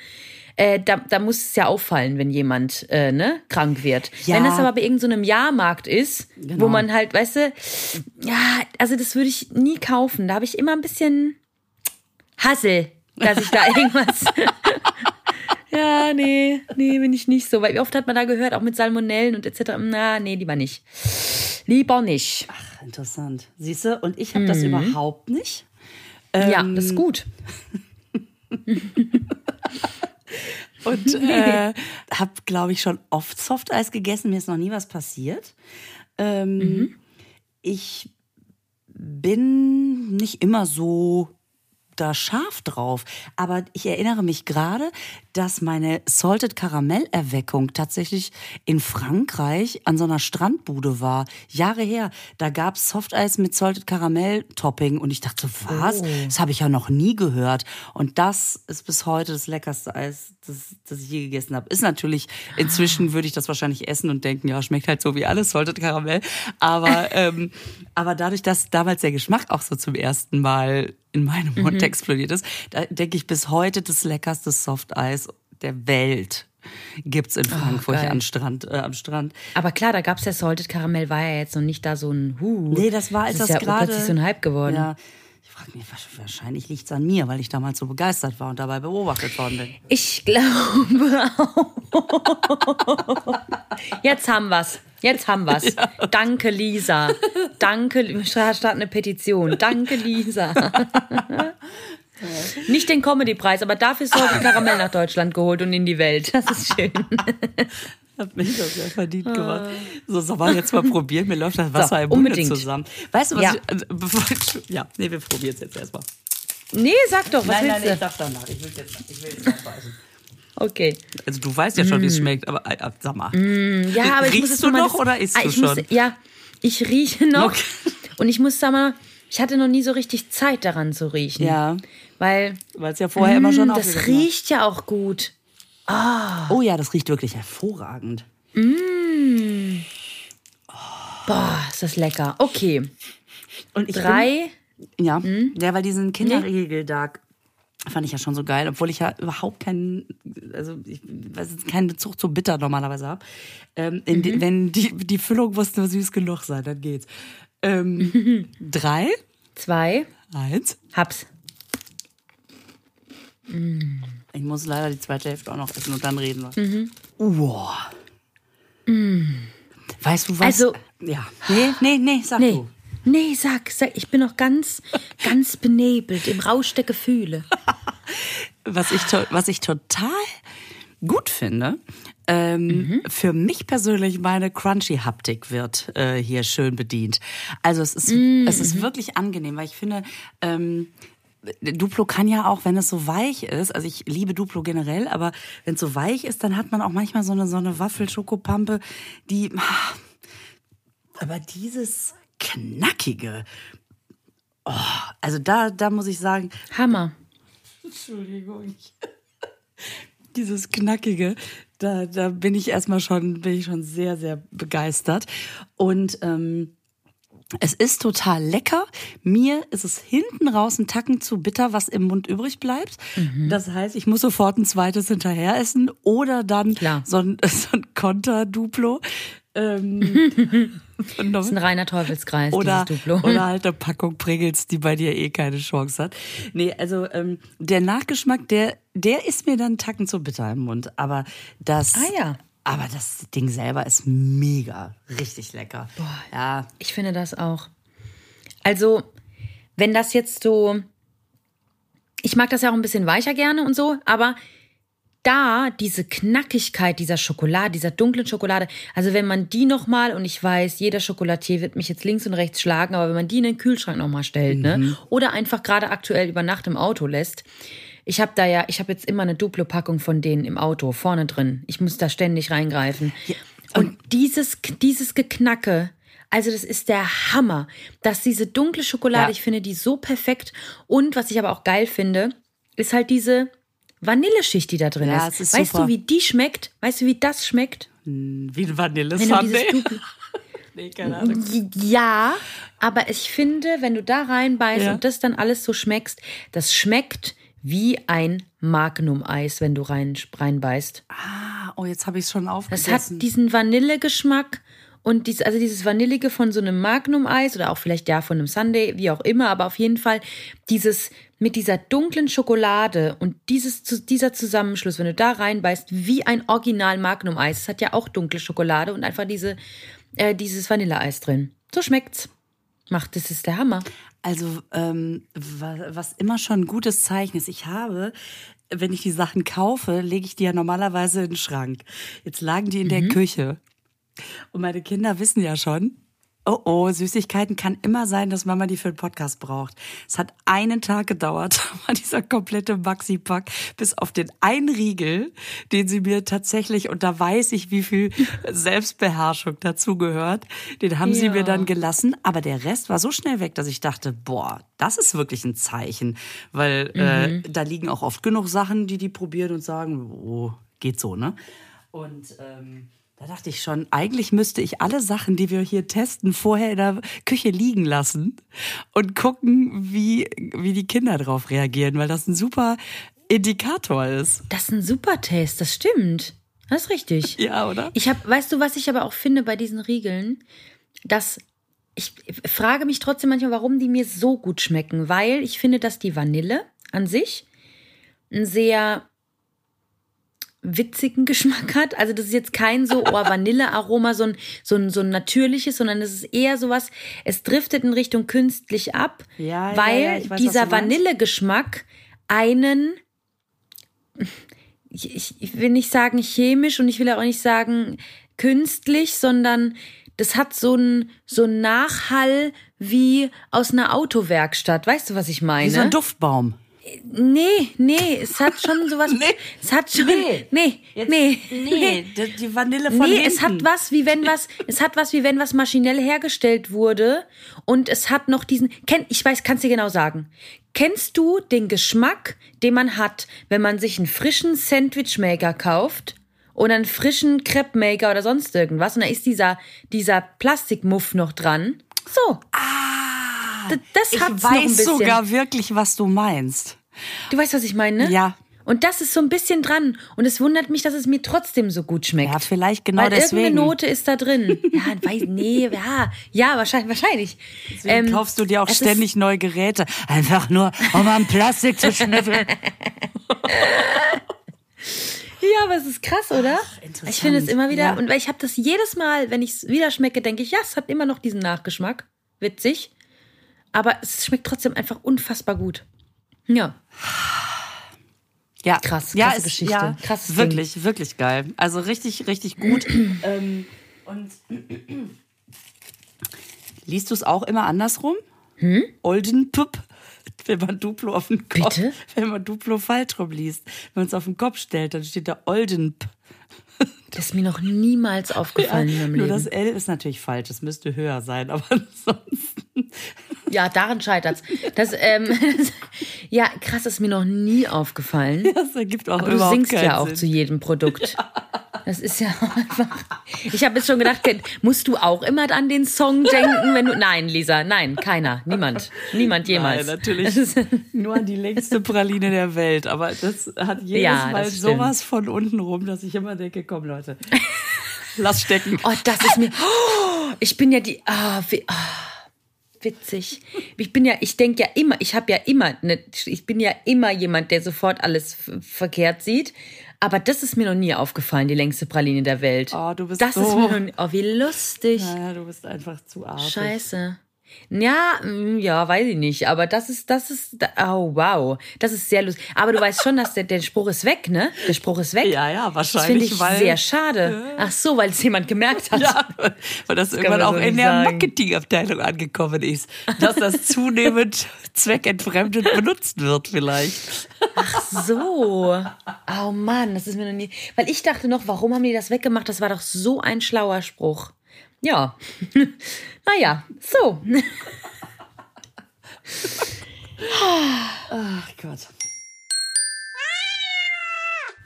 Äh, da, da muss es ja auffallen, wenn jemand äh, ne, krank wird. Ja. Wenn das aber bei irgendeinem so einem Jahrmarkt ist, Genau. wo man halt, weißt du, ja, also das würde ich nie kaufen. Da habe ich immer ein bisschen Hassel, dass ich da irgendwas. Ja, nee, nee, bin ich nicht so. Weil wie oft hat man da gehört, auch mit Salmonellen und etc. Na, nee, lieber nicht. Lieber nicht. Ach, interessant. Siehst du, und ich habe das überhaupt nicht. ja, das ist gut. Und äh, habe, glaube ich, schon oft Softeis gegessen. Mir ist noch nie was passiert. Ähm, Ich bin nicht immer so da scharf drauf. Aber ich erinnere mich gerade, dass meine Salted Caramel Erweckung tatsächlich in Frankreich an so einer Strandbude war. Jahre her. Da gab's Softeis mit Salted Caramel Topping und ich dachte, was? Das habe ich ja noch nie gehört. Und das ist bis heute das leckerste Eis, das, das ich je gegessen habe. Ist natürlich, inzwischen würde ich das wahrscheinlich essen und denken, ja, schmeckt halt so wie alles Salted Caramel. Aber, ähm, aber dadurch, dass damals der Geschmack auch so zum ersten Mal in meinem Mund explodiert ist, da denke ich bis heute das leckerste Softeis der Welt gibt's in Frankfurt geil. am Strand, äh, am Strand. Aber klar, da gab's ja Salted Caramel, war ja jetzt noch nicht da so ein Huh. Nee, das war, als das das, ist ja gerade plötzlich so ein Hype geworden. Ja, ich frage mich, wahrscheinlich liegt's an mir, weil ich damals so begeistert war und dabei beobachtet worden bin. Ich glaube auch. Jetzt haben wir's. Jetzt haben wir's. Danke, Lisa. Danke, wir starten eine Petition. Danke, Lisa. Nicht den Comedy-Preis, aber dafür ist heute Karamell nach Deutschland geholt und in die Welt. Das ist schön. Hab mich das sehr verdient gemacht. So, soll man jetzt mal probieren? Mir läuft das Wasser So, im unbedingt. zusammen. Weißt du, was Ja. ich, also, bevor ich, ja, nee, wir probieren es jetzt erstmal. Nee, sag doch, was nein, willst nein, du? ich darf danach. Ich will jetzt, ich will jetzt nachbeißen. Okay. Also du weißt ja schon, wie es schmeckt, aber äh, sag mal. Ja, aber Riechst du noch oder isst ah, du ich muss, schon? Ja, ich rieche noch. Okay. Und ich muss sagen ich hatte noch nie so richtig Zeit daran zu riechen. Ja, Weil es ja vorher immer schon mm, das riecht ja auch gut. Oh ja, das riecht wirklich hervorragend. Boah, ist das lecker. Okay. Und ich Drei. Bin, ja, ja, weil diesen Kinderriegel da fand ich ja schon so geil, obwohl ich ja überhaupt keinen, also ich weiß jetzt keinen Bezug zu bitter normalerweise habe. Ähm, die, wenn die, die Füllung muss nur süß genug sein, dann geht's. Ähm, drei, Zwei. eins. Hab's. Ich muss leider die zweite Hälfte auch noch essen und dann reden wir. Wow. Weißt du was? Also- ja. Nee, nee, nee, sag Nee. du. Nee, sag, sag, ich bin noch ganz, ganz benebelt im Rausch der Gefühle. was ich, was ich total gut finde, ähm, für mich persönlich meine Crunchy-Haptik wird äh, hier schön bedient. Also es ist, es ist wirklich angenehm, weil ich finde, ähm, Duplo kann ja auch, wenn es so weich ist, also ich liebe Duplo generell, aber wenn es so weich ist, dann hat man auch manchmal so eine, so eine Waffel-Schokopampe, die, aber dieses knackige, oh, also da, da muss ich sagen, Hammer. Entschuldigung. Dieses Knackige, da, da bin ich erstmal schon, bin ich schon sehr, sehr begeistert. Und ähm, es ist total lecker. Mir ist es hinten raus ein Tacken zu bitter, was im Mund übrig bleibt. Das heißt, ich muss sofort ein zweites hinterher essen oder dann Klar. so ein, so ein Konter-Duplo. Ähm, Das ist ein reiner Teufelskreis, oder, dieses Duplo. oder halt eine Packung Pringles, die bei dir eh keine Chance hat. Nee, also ähm, der Nachgeschmack, der, der ist mir dann Tacken zu bitter im Mund. Aber das, Ah ja. Aber das Ding selber ist mega, richtig lecker. Ja, Ich finde das auch. Also, wenn das jetzt so. Ich mag das ja auch ein bisschen weicher gerne und so, aber da diese Knackigkeit dieser Schokolade, dieser dunklen Schokolade, also wenn man die nochmal, und ich weiß, jeder Schokolatier wird mich jetzt links und rechts schlagen, aber wenn man die in den Kühlschrank nochmal stellt, ne, oder einfach gerade aktuell über Nacht im Auto lässt, ich habe da ja, ich habe jetzt immer eine Duplo-Packung von denen im Auto, vorne drin. Ich muss da ständig reingreifen. und dieses, dieses Geknacke, also das ist der Hammer, dass diese dunkle Schokolade, Ja. ich finde die so perfekt. Und was ich aber auch geil finde, ist halt diese Vanilleschicht, die da drin Ja, ist. ist weißt super. du, wie die schmeckt? Weißt du, wie das schmeckt? wie ein Duplo Nee, keine Ahnung. ja, aber ich finde, wenn du da reinbeißt Ja. und das dann alles so schmeckst, das schmeckt wie ein Magnum-Eis, wenn du rein, reinbeißt. Ah, oh, jetzt habe ich es schon aufgegessen. hat diesen Vanillegeschmack und dies, also dieses Vanillige von so einem Magnum-Eis oder auch vielleicht ja von einem Sunday, wie auch immer, aber auf jeden Fall dieses mit dieser dunklen Schokolade und dieses, dieser Zusammenschluss, wenn du da reinbeißt, wie ein Original Magnum-Eis. Es hat ja auch dunkle Schokolade und einfach diese, äh, dieses Vanilleeis drin. So schmeckt's. Macht, das ist der Hammer. Also, ähm, wa- was immer schon ein gutes Zeichen ist, ich habe, wenn ich die Sachen kaufe, lege ich die ja normalerweise in den Schrank. Jetzt lagen die in der Küche. Und meine Kinder wissen ja schon, oh oh, Süßigkeiten kann immer sein, dass Mama die für den Podcast braucht. Es hat einen Tag gedauert, war dieser komplette Maxi-Pack, bis auf den einen Riegel, den sie mir tatsächlich, und da weiß ich, wie viel Selbstbeherrschung dazu gehört, den haben sie Ja. mir dann gelassen. Aber der Rest war so schnell weg, dass ich dachte, boah, das ist wirklich ein Zeichen. Weil äh, da liegen auch oft genug Sachen, die die probieren und sagen, oh, geht so, ne? Und ähm, da dachte ich schon, eigentlich müsste ich alle Sachen, die wir hier testen, vorher in der Küche liegen lassen und gucken, wie, wie die Kinder darauf reagieren, weil das ein super Indikator ist. Das ist ein super Taste, das stimmt. Das ist richtig. Ja, oder? Ich habe, weißt du, was ich aber auch finde bei diesen Riegeln, dass ich frage mich trotzdem manchmal, warum die mir so gut schmecken, weil ich finde, dass die Vanille an sich einen sehr witzigen Geschmack hat. Also das ist jetzt kein so oh, Vanillearoma, so ein, so, ein, so ein natürliches, sondern es ist eher sowas, es driftet in Richtung künstlich ab, Ja, ja, weil ja, ich weiß, dieser. Vanillegeschmack einen ich, ich, ich will nicht sagen chemisch und ich will auch nicht sagen künstlich, sondern das hat so einen so einen Nachhall wie aus einer Autowerkstatt. Weißt du, was ich meine? Wie so ein Duftbaum. Nee, nee, es hat schon sowas. nee. Es hat schon. Nee, nee, Jetzt, nee. Nee, die Vanille von Nee, hinten. es hat was, wie wenn was, es hat was, wie wenn was maschinell hergestellt wurde und es hat noch diesen, kenn, ich weiß, kannst dir genau sagen. Kennst du den Geschmack, den man hat, wenn man sich einen frischen Sandwichmaker kauft oder einen frischen Crepe Maker oder sonst irgendwas und da ist dieser, dieser Plastikmuff noch dran? So. Ah, das ich weiß sogar wirklich, was du meinst. Du weißt, was ich meine, ne? Ja. Und das ist so ein bisschen dran. Und es wundert mich, dass es mir trotzdem so gut schmeckt. Ja, vielleicht genau Weil deswegen. irgendeine Note ist da drin. Ja, weiß, nee, ja, ja, wahrscheinlich, wahrscheinlich. Deswegen Ähm, kaufst du dir auch ständig neue Geräte. Einfach nur, um am Plastik zu schnüffeln. Ja, aber es ist krass, oder? interessant. ich finde es immer wieder. Ja. Und weil ich habe das jedes Mal, wenn ich es wieder schmecke, denke ich, ja, es hat immer noch diesen Nachgeschmack. Witzig. Aber es schmeckt trotzdem einfach unfassbar gut. Ja. Ja, Krass, ja, krasse ist, Geschichte. Ja, Krasses wirklich, wirklich geil. Also richtig, richtig gut. ähm, und liest du es auch immer andersrum? Hm? Olden Pup. Wenn man Duplo auf den Kopf, Bitte? wenn man Duplo falsch rum liest, wenn man es auf den Kopf stellt, dann steht da Olden P. Das ist mir noch niemals aufgefallen in meinem Nur Leben. das L ist natürlich falsch, es müsste höher sein, aber ansonsten. Ja, daran scheitert's. Das, ähm, ja, krass, ist mir noch nie aufgefallen. Das ergibt auch Aber du singst ja auch Sinn. zu jedem Produkt. Das ist ja einfach. Ich habe jetzt schon gedacht, musst du auch immer an den Song denken, wenn du. Nein, Lisa, nein, keiner, niemand, niemand jemals. Nein, natürlich nur an die längste Praline der Welt. Aber das hat jedes Ja, Mal sowas von unten rum, dass ich immer denke, komm Leute, lass stecken. Oh, das ist mir. Oh, ich bin ja die. Ah, wie, ah, witzig. Ich bin ja, ich denke ja immer, ich habe ja immer, ne, ich bin ja immer jemand, der sofort alles verkehrt sieht. Aber das ist mir noch nie aufgefallen, die längste Praline der Welt. Oh, du bist Das ist so- mir noch nie. Oh, wie lustig. Naja, du bist einfach zu artig. Scheiße. Ja, mm, ja, weiß ich nicht. Aber das ist, das ist, oh wow, das ist sehr lustig. Aber du weißt schon, dass der, der Spruch ist weg, ne? Der Spruch ist weg. Ja, ja, Das wahrscheinlich, finde ich weil- sehr schade. Ach so, weil es jemand gemerkt hat. Ja, weil das kann irgendwann auch so in der. Marketingabteilung angekommen ist, dass das zunehmend zweckentfremdet benutzt wird vielleicht. So. Oh Mann, das ist mir noch nie. Weil ich dachte noch, warum haben die das weggemacht? Das war doch so ein schlauer Spruch. Ja. naja, so. Ach Gott.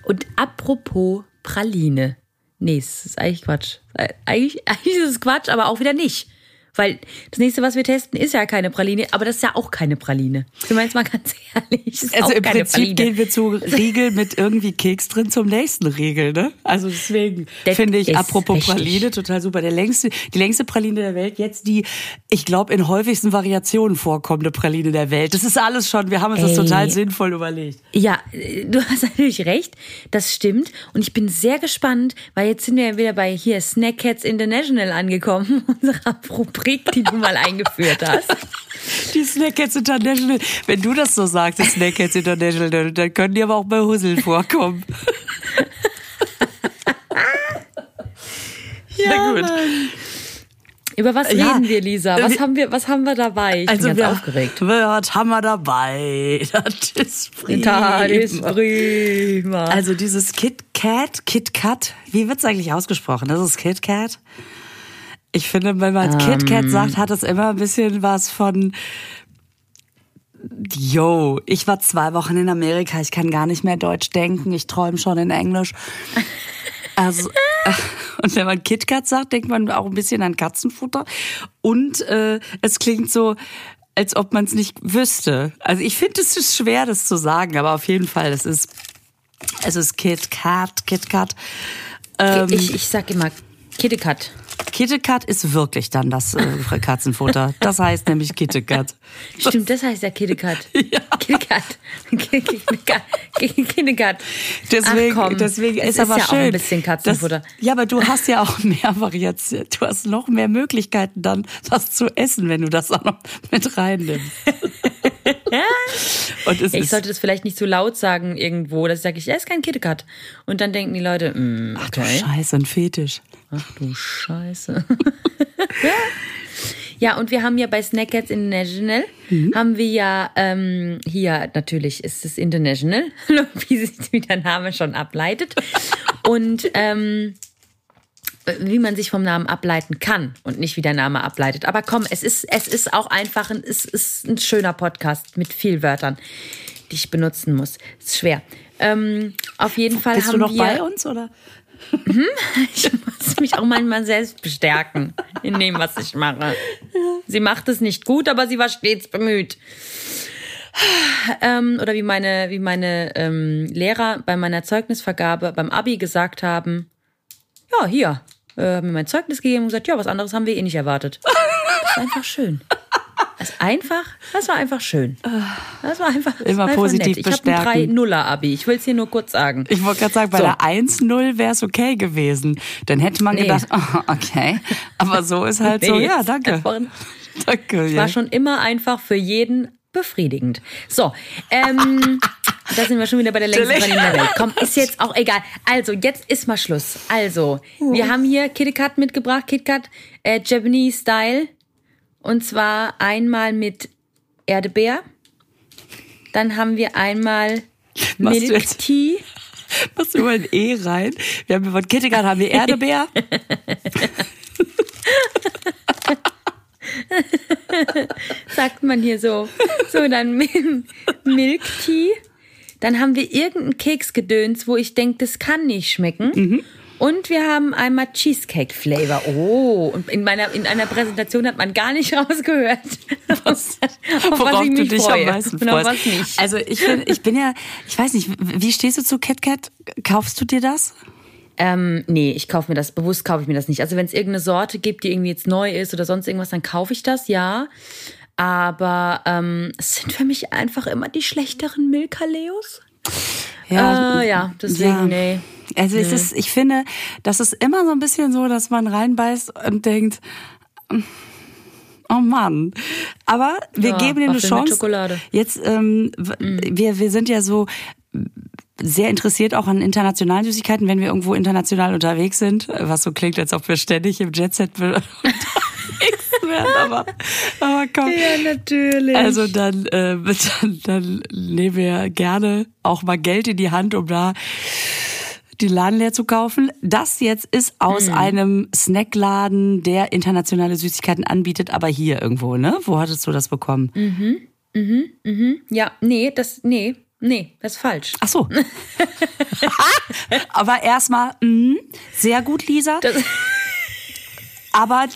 Und apropos Praline. Nee, es ist eigentlich Quatsch. Äh, Eigentlich, eigentlich ist es Quatsch, aber auch wieder nicht. Weil das nächste, was wir testen, ist ja keine Praline, aber das ist ja auch keine Praline. Ich meine jetzt mal ganz ehrlich. Also im Prinzip Praline. gehen wir zu Riegel mit irgendwie Keks drin zum nächsten Riegel, ne? Also deswegen Das finde ich, apropos richtig. Praline, total super. Der längste, die längste Praline der Welt, jetzt die, ich glaube, in häufigsten Variationen vorkommende Praline der Welt. Das ist alles schon, wir haben uns das Ey. total sinnvoll überlegt. Ja, du hast natürlich recht. Das stimmt. Und ich bin sehr gespannt, weil jetzt sind wir ja wieder bei hier Snack Cats International angekommen, unserer Rubrik, die du mal eingeführt hast. Die Snack Cats International, wenn du das so sagst, die Snack Cats International, dann können die aber auch bei Hussel vorkommen. ja, gut. Über was Ja. reden wir, Lisa? Was Wir- haben wir, was haben wir dabei? Ich bin ganz wir, aufgeregt. Was haben wir dabei? Das ist Das ist prima. prima. Also dieses Kit Kat, Kit Kat, wie wird's eigentlich ausgesprochen? Das ist Kit Kat. Ich finde, wenn man Ähm. Kat sagt, hat es immer ein bisschen was von Yo, ich war zwei Wochen in Amerika, ich kann gar nicht mehr Deutsch denken, ich träume schon in Englisch. Also, und wenn man KitKat sagt, denkt man auch ein bisschen an Katzenfutter. Und äh, es klingt so, als ob man es nicht wüsste. Also ich finde, es ist schwer, das zu sagen, aber auf jeden Fall, es ist, es ist KitKat, KitKat. Ähm, ich, ich sag immer Kittekat. KitKat ist wirklich dann das äh, Katzenfutter. Das heißt nämlich KitKat. Stimmt, das heißt ja Kittekat. Ja. Kittekat. Kittekat. Deswegen, Ach komm, deswegen es ist aber ja schön. auch ein bisschen Katzenfutter. Das, ja, aber du hast ja auch mehr Variation. Du hast noch mehr Möglichkeiten dann, was zu essen, wenn du das auch noch mit reinnimmst. Ich sollte das vielleicht nicht zu laut sagen irgendwo, dass ich sage, ich esse kein Kittekat. Und dann denken die Leute, mm, ach du okay. Scheiße, ein Fetisch. Ach du Scheiße. Ja, und wir haben ja bei Snackheads International, mhm. haben wir ja ähm, hier natürlich ist es International, wie sich der Name schon ableitet. und ähm, wie man sich vom Namen ableiten kann und nicht wie der Name ableitet. Aber komm, es ist, es ist auch einfach ein, es ist ein schöner Podcast mit viel Wörtern, die ich benutzen muss. Ist schwer. Ähm, auf jeden Fall Bist haben du noch wir, bei uns oder? Hm? Ich muss mich auch manchmal selbst bestärken in dem, was ich mache. Sie macht es nicht gut, aber sie war stets bemüht. Ähm, oder wie meine, wie meine ähm, Lehrer bei meiner Zeugnisvergabe beim Abi gesagt haben, ja, hier, äh, haben mir mein Zeugnis gegeben und gesagt, ja, was anderes haben wir eh nicht erwartet. Das ist einfach schön. Das ist einfach, das war einfach schön. Das war einfach das immer war einfach positiv nett. bestärken. Ich habe ein 3-0er-Abi. Ich will es hier nur kurz sagen. Ich wollte gerade sagen, bei So. der 1-0 wäre es okay gewesen. Dann hätte man Nee. gedacht, oh, okay. Aber so ist halt so, Nee, ja, ist danke. einfach ein- Danke. Ja. War schon immer einfach für jeden befriedigend. So, ähm, da sind wir schon wieder bei der längsten Praline der Welt. Komm, ist jetzt auch egal. Also, jetzt ist mal Schluss. Also, wir haben hier KitKat mitgebracht, KitKat äh, Japanese Style. Und zwar einmal mit Erdbeer. Dann haben wir einmal Machst Milk Tea. Machst du mal ein E rein? Wir haben von Kittegat haben wir Erdbeer. sagt man hier so. So, dann Mi- Milk Tea. Dann haben wir irgendeinen Keksgedöns, wo ich denke, das kann nicht schmecken. Mhm. Und wir haben einmal Cheesecake Flavor. Oh, und in meiner in einer Präsentation hat man gar nicht rausgehört, was, auf Worauf was ich du mich dich freue. am meisten freust. Also ich bin, ich bin ja, ich weiß nicht, wie stehst du zu KitKat? Kaufst du dir das? Ähm, nee, ich kaufe mir das, bewusst kaufe ich mir das nicht. Also wenn es irgendeine Sorte gibt, die irgendwie jetzt neu ist oder sonst irgendwas, dann kaufe ich das, ja. Aber ähm, es sind für mich einfach immer die schlechteren Milka-Leos. Ja, Äh, ja, deswegen, nee. Also es ist, ich finde, das ist immer so ein bisschen so, dass man reinbeißt und denkt, oh Mann. Aber wir Ja, geben dir eine Chance. Schokolade. Jetzt, ähm, w- wir, wir sind ja so sehr interessiert auch an internationalen Süßigkeiten, wenn wir irgendwo international unterwegs sind, was so klingt, als ob wir ständig im Jetset unterwegs wären, aber, aber komm. Ja, natürlich. Also dann, äh, dann, dann nehmen wir gerne auch mal Geld in die Hand, um da die Laden leer zu kaufen. Das jetzt ist aus einem Snackladen, der internationale Süßigkeiten anbietet, aber hier irgendwo, ne? Wo hattest du das bekommen? ja, nee, das, nee, nee, das ist falsch. Ach so. aber erstmal, mh, sehr gut, Lisa. aber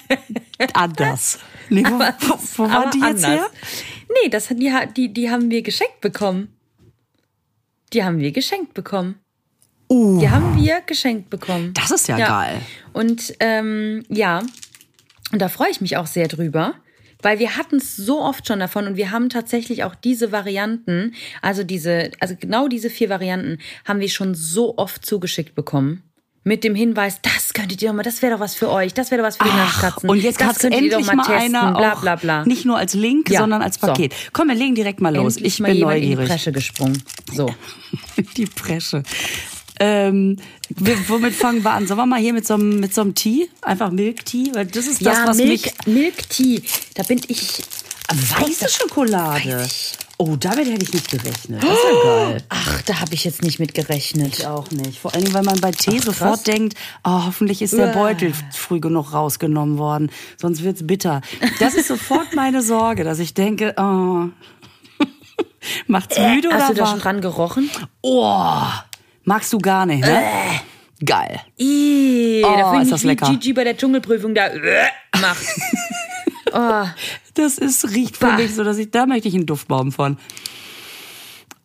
anders. Nee, wo, wo, wo war Aber die jetzt anders. her? Nee, das, die, die, die haben wir geschenkt bekommen. Die haben wir geschenkt bekommen. Uh, Die haben wir geschenkt bekommen. das ist ja, geil. Und ähm, ja, und da freue ich mich auch sehr drüber, weil wir hatten es so oft schon davon und wir haben tatsächlich auch diese Varianten, also diese, also genau diese vier Varianten haben wir schon so oft zugeschickt bekommen. Mit dem Hinweis, das könntet ihr doch mal, das wäre doch was für euch, das wäre doch was für die Ach, Naschkatzen. und jetzt könntet ihr endlich doch mal, mal testen, einer bla bla bla. nicht nur als Link, Ja, sondern als so. Paket. Komm, wir legen direkt mal los. Endlich ich mal bin jemand in die neugierig. Bresche gesprungen. So. die Presche. Ähm, womit fangen wir an? Sollen wir mal hier mit so einem, mit so einem Tee? Einfach Milk Tea? Weil das ist das, ja, was Milk, mich... Milk Tea, da bin ich Weiße Schokolade. Oh, damit hätte ich nicht gerechnet. Das ist ja geil. Ach, da habe ich jetzt nicht mit gerechnet. Ich auch nicht. Vor Dingen, weil man bei Tee Ach, sofort denkt, oh, hoffentlich ist der. Beutel früh genug rausgenommen worden, sonst wird's bitter. Das ist sofort meine Sorge, dass ich denke, oh, macht's müde Hast du oder da schon dran gerochen? Oh, magst du gar nicht, ne? Geil. Ih, Oh, da ist ich das lecker. Gigi bei der Dschungelprüfung da äh, macht. oh, Das ist, riecht für Bah. mich so, dass ich, da möchte ich einen Duftbaum von.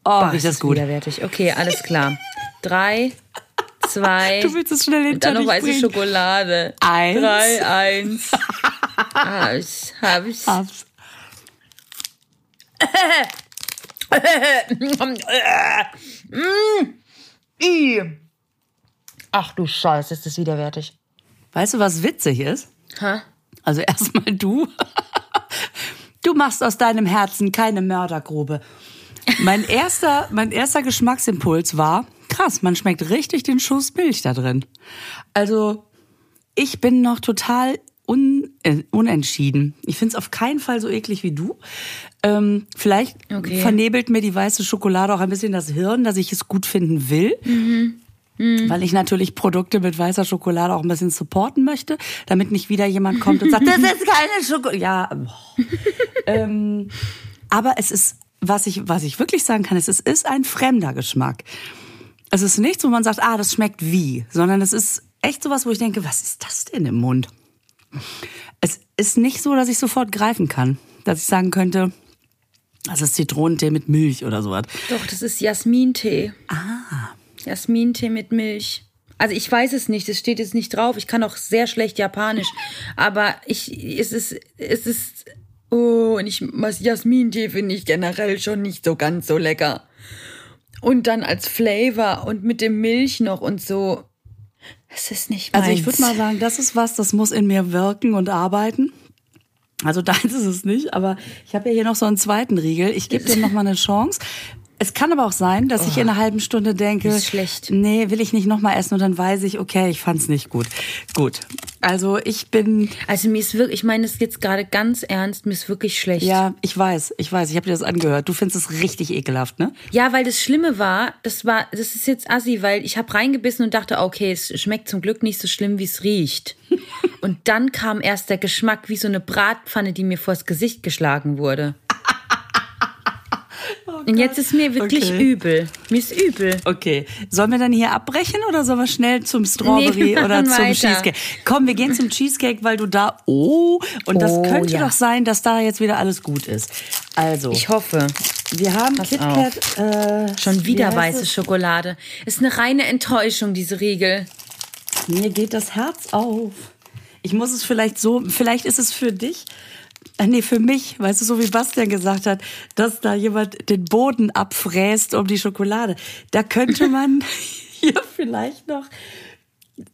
Oh, boah, riecht ist das das gut. widerwärtig. Okay, alles klar. Drei, zwei, Du willst es schnell hinter dann noch weiße bringen. Schokolade. Eins. Drei, eins. Hab's, hab's. Hab's. Ih. Ach du Scheiße, ist das widerwärtig. Weißt du, was witzig ist? Ha? Also erstmal du. Du machst aus deinem Herzen keine Mördergrube. Mein erster, mein erster Geschmacksimpuls war, krass, man schmeckt richtig den Schuss Milch da drin. Also, ich bin noch total un, äh, unentschieden. Ich finde es auf keinen Fall so eklig wie du. Ähm, vielleicht okay. vernebelt mir die weiße Schokolade auch ein bisschen das Hirn, dass ich es gut finden will. Mhm. Mhm. Weil ich natürlich Produkte mit weißer Schokolade auch ein bisschen supporten möchte, damit nicht wieder jemand kommt und sagt, das ist keine Schokolade. Ja, ähm, aber es ist, was ich, was ich wirklich sagen kann, ist, es ist ein fremder Geschmack. Es ist nichts, wo man sagt, ah, das schmeckt wie, sondern es ist echt sowas, wo ich denke, was ist das denn im Mund? Es ist nicht so, dass ich sofort greifen kann, dass ich sagen könnte, das ist Zitronentee mit Milch oder sowas. Doch, das ist Jasmintee. Ah. Jasmintee mit Milch. Also ich weiß es nicht, es steht jetzt nicht drauf. Ich kann auch sehr schlecht Japanisch, aber ich es ist es ist oh und ich Jasmintee finde ich generell schon nicht so ganz so lecker. Und dann als Flavor und mit dem Milch noch und so. Es ist nicht meins. Also ich würde mal sagen, das ist was, das muss in mir wirken und arbeiten. Also deins ist es nicht, aber ich habe ja hier noch so einen zweiten Riegel. Ich gebe dem noch mal eine Chance. Es kann aber auch sein, dass oh, ich in einer halben Stunde denke, ist schlecht. nee, will ich nicht nochmal essen und dann weiß ich, okay, ich fand's nicht gut. Gut. Also ich bin. Also mir ist wirklich, ich meine es jetzt gerade ganz ernst, mir ist wirklich schlecht. Ja, ich weiß, ich weiß, ich habe dir das angehört. Du findest es richtig ekelhaft, ne? Ja, weil das Schlimme war, das war, das ist jetzt assi, weil ich habe reingebissen und dachte, okay, es schmeckt zum Glück nicht so schlimm, wie es riecht. und dann kam erst der Geschmack wie so eine Bratpfanne, die mir vors Gesicht geschlagen wurde. Und jetzt ist mir wirklich okay. übel. Mir ist übel. Okay. Sollen wir dann hier abbrechen oder sollen wir schnell zum Strawberry nee, oder zum weiter. Cheesecake? Komm, wir gehen zum Cheesecake, weil du da, oh, und das oh, könnte ja. doch sein, dass da jetzt wieder alles gut ist. Also. Ich hoffe. Wir haben KitKat. Äh, Schon wieder weiße es? Schokolade. Ist eine reine Enttäuschung, diese Riegel. Mir geht das Herz auf. Ich muss es vielleicht so, vielleicht ist es für dich nee, für mich, weißt du, so wie Bastian gesagt hat, dass da jemand den Boden abfräst um die Schokolade. Da könnte man hier vielleicht noch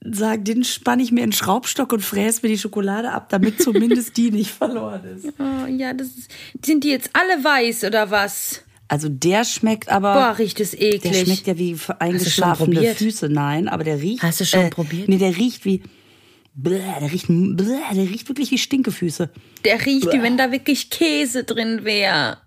sagen, den spanne ich mir in Schraubstock und fräse mir die Schokolade ab, damit zumindest die nicht verloren ist. Oh, ja, das ist, sind die jetzt alle weiß oder was? Also der schmeckt aber. Boah, riecht es eklig. Der schmeckt ja wie eingeschlafene Füße. Nein, aber der riecht. Hast du schon äh, probiert? Nee, der riecht wie. Bläh, der riecht, bläh, der riecht wirklich wie Stinkefüße. Der riecht, wie wenn da wirklich Käse drin wäre.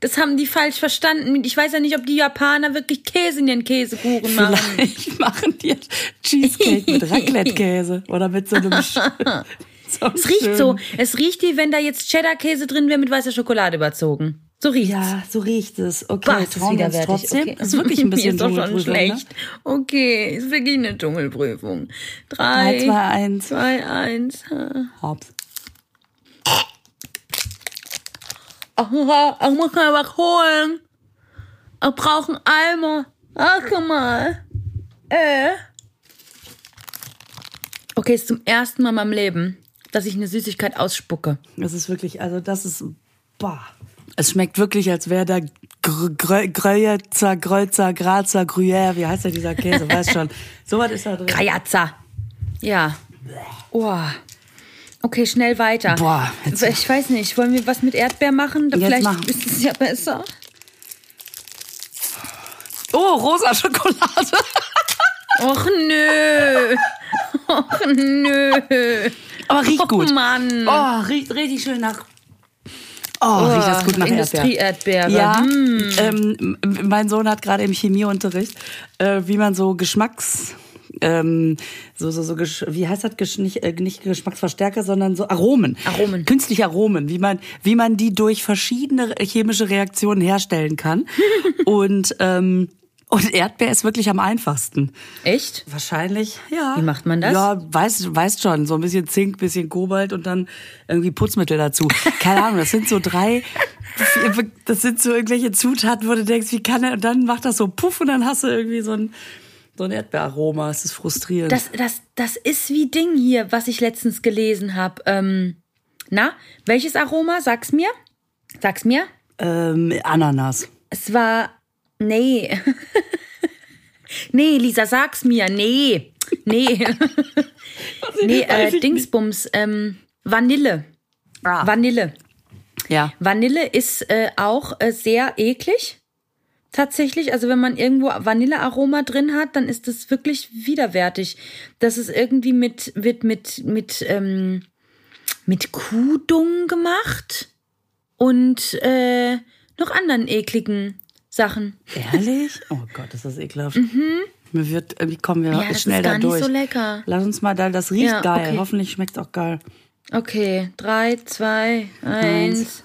Das haben die falsch verstanden. Ich weiß ja nicht, ob die Japaner wirklich Käse in den Käsekuchen machen. Vielleicht machen die Cheesecake mit Raclette-Käse oder mit so einem. so es riecht so. Es riecht wie wenn da jetzt Cheddar-Käse drin wäre mit weißer Schokolade überzogen. So riecht Ja, so riecht es. Okay, Boah, trauen wir uns trotzdem. Okay. ist wirklich ein bisschen ist doch schon ne? schlecht. Ne? Okay, ist wirklich eine Dschungelprüfung. Drei, Drei zwei, eins. Zwei, eins. Hops. Ich muss mal was holen. Ich brauche einen Eimer. Ach, mal. Äh. Okay, ist zum ersten Mal in meinem Leben, dass ich eine Süßigkeit ausspucke. Das ist wirklich, also das ist, boah. Es schmeckt wirklich, als wäre da Gröjer, Grölzer, Grazer, Gruyère, wie heißt der dieser Käse, weißt schon. So was ist da drin. Grajazza. Ja. Oh. Okay, schnell weiter. Boah. Ich weiß nicht, wollen wir was mit Erdbeer machen? Jetzt Vielleicht machen. ist es ja besser. Oh, rosa Schokolade. Och nö. Och nö. Aber riecht gut. Oh Mann. Oh, riecht richtig schön nach Oh, riecht das gut nach Industrie-Erdbeere. Ja, hm. ähm, mein Sohn hat gerade im Chemieunterricht, äh, wie man so Geschmacks ähm, so so so wie heißt das Gesch nicht, äh, nicht Geschmacksverstärker, sondern so Aromen. Aromen. Künstliche Aromen, wie man wie man die durch verschiedene chemische Reaktionen herstellen kann. Und ähm, und Erdbeer ist wirklich am einfachsten. Echt? Wahrscheinlich, ja. Wie macht man das? Ja, weißt, weißt schon. So ein bisschen Zink, bisschen Kobalt und dann irgendwie Putzmittel dazu. Keine Ahnung, das sind so drei, das sind so irgendwelche Zutaten, wo du denkst, wie kann er, und dann macht das so puff und dann hast du irgendwie so ein, so ein Erdbeeraroma. Es ist frustrierend. Das, das, das ist wie Ding hier, was ich letztens gelesen habe. Ähm, na, welches Aroma? Sag's mir. Sag's mir. Ähm, Ananas. Es war Nee. nee, Lisa, sag's mir. Nee. Nee. nee, äh, Dingsbums. Ähm, Vanille. Ah. Vanille. Ja. Vanille ist äh, auch äh, sehr eklig. Tatsächlich, also wenn man irgendwo Vanillearoma drin hat, dann ist das wirklich widerwärtig. Das ist irgendwie mit, wird mit, mit, ähm, mit Kuhdung gemacht und äh, noch anderen ekligen Sachen. Ehrlich? Oh Gott, ist das ekelhaft. Mhm. Mir wird, wie kommen wir ja, das schnell ist gar da durch? nicht so lecker. Lass uns mal da, das riecht Ja, geil. okay. Hoffentlich schmeckt es auch geil. Okay, drei, zwei, eins.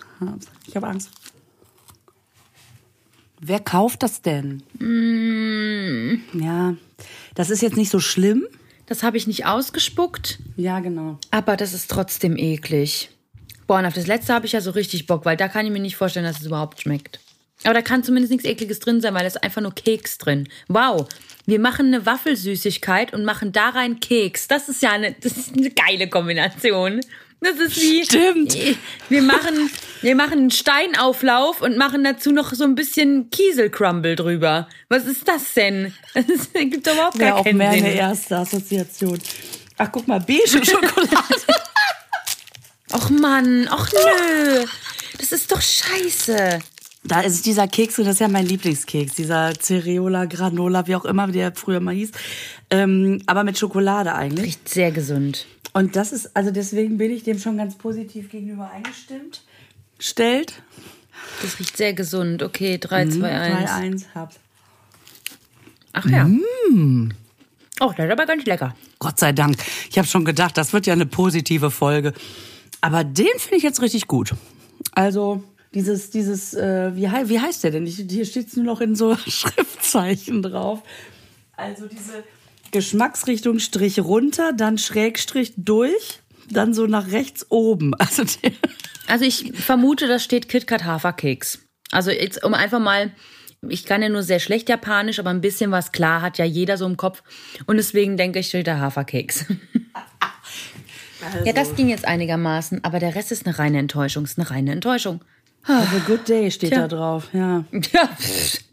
Ich habe Angst. Wer kauft das denn? Mm. Ja, das ist jetzt nicht so schlimm. Das habe ich nicht ausgespuckt, Ja, genau. aber das ist trotzdem eklig. Boah, und auf das letzte habe ich ja so richtig Bock, weil da kann ich mir nicht vorstellen, dass es überhaupt schmeckt. Aber da kann zumindest nichts Ekliges drin sein, weil da ist einfach nur Keks drin. Wow, wir machen eine Waffelsüßigkeit und machen da rein Keks. Das ist ja eine, das ist eine geile Kombination. Das ist wie. Stimmt. Wir machen, wir machen einen Steinauflauf und machen dazu noch so ein bisschen Kieselcrumble drüber. Was ist das denn? Das gibt doch überhaupt gar auch keinen mehr Sinn. eine erste Assoziation. Ach, guck mal, beige Schokolade. Och Mann, och nö. Das ist doch scheiße. Da ist dieser Keks, und das ist ja mein Lieblingskeks, dieser Cereola, Granola, wie auch immer der früher mal hieß. Ähm, aber mit Schokolade eigentlich. Riecht sehr gesund. Und das ist, also deswegen bin ich dem schon ganz positiv gegenüber eingestimmt. Stellt. Das riecht sehr gesund. Okay, 3, 2, 3, 1. 1, habt. Ach ja. Oh, das ist aber ganz lecker. Gott sei Dank. Ich habe schon gedacht, das wird ja eine positive Folge. Aber den finde ich jetzt richtig gut. Also dieses, dieses, äh, wie, hei- wie heißt der denn? Hier steht es nur noch in so Schriftzeichen drauf. Also diese Geschmacksrichtung Strich runter, dann Schrägstrich durch, dann so nach rechts oben. Also Also ich vermute, das steht KitKat Haferkeks. Also jetzt um einfach mal, ich kann ja nur sehr schlecht Japanisch, aber ein bisschen was klar hat ja jeder so im Kopf. Und deswegen denke ich, steht da Haferkeks. Ja, das ging jetzt einigermaßen, aber der Rest ist eine reine Enttäuschung. Ist eine reine Enttäuschung. Also Good Day steht Tja. da drauf, ja. Ja,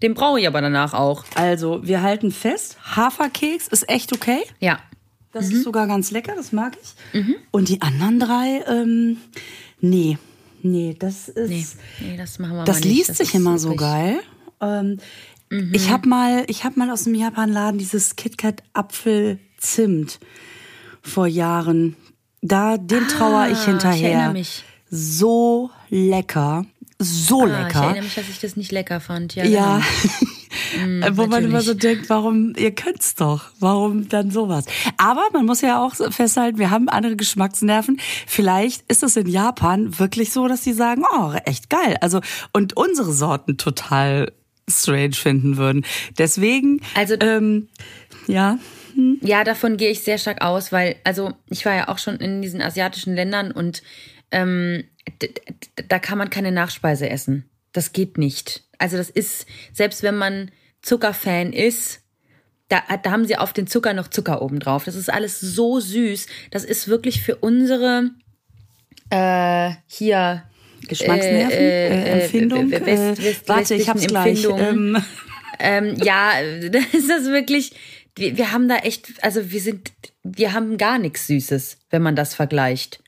den brauche ich aber danach auch. Also wir halten fest, Haferkeks ist echt okay. Ja. Das ist sogar ganz lecker, das mag ich. Und die anderen drei, ähm, nee, nee, das ist. Nee, nee, das machen wir das liest Das sich immer so geil. Ähm, Ich habe mal, ich habe mal aus dem Japanladen dieses KitKat Apfel Zimt vor Jahren. Da dem trauere ich Ah, ich hinterher. erinnere mich. So lecker, so Ah, ich lecker. erinnere mich, dass ich das nicht lecker fand. Ja, Ja. genau. Wo man immer natürlich. so denkt, warum, ihr könnt's doch, warum dann sowas? Aber man muss ja auch festhalten, wir haben andere Geschmacksnerven. Vielleicht ist es in Japan wirklich so, dass sie sagen, oh, echt geil. Also, und unsere Sorten total strange finden würden. Deswegen, Also- ähm, ja, Ja, davon gehe ich sehr stark aus, weil, also ich war ja auch schon in diesen asiatischen Ländern und ähm, da kann man keine Nachspeise essen. Das geht nicht. Also das ist, selbst wenn man Zuckerfan ist, da, da haben sie auf den Zucker noch Zucker obendrauf. Das ist alles so süß. Das ist wirklich für unsere äh, hier Geschmacksnerven, Äh, äh, äh, Empfindung. West- äh, West- warte, ich hab's gleich. Ähm, ähm, ja, da ist das wirklich. Wir, wir haben da echt, also wir sind, wir haben gar nichts Süßes, wenn man das vergleicht.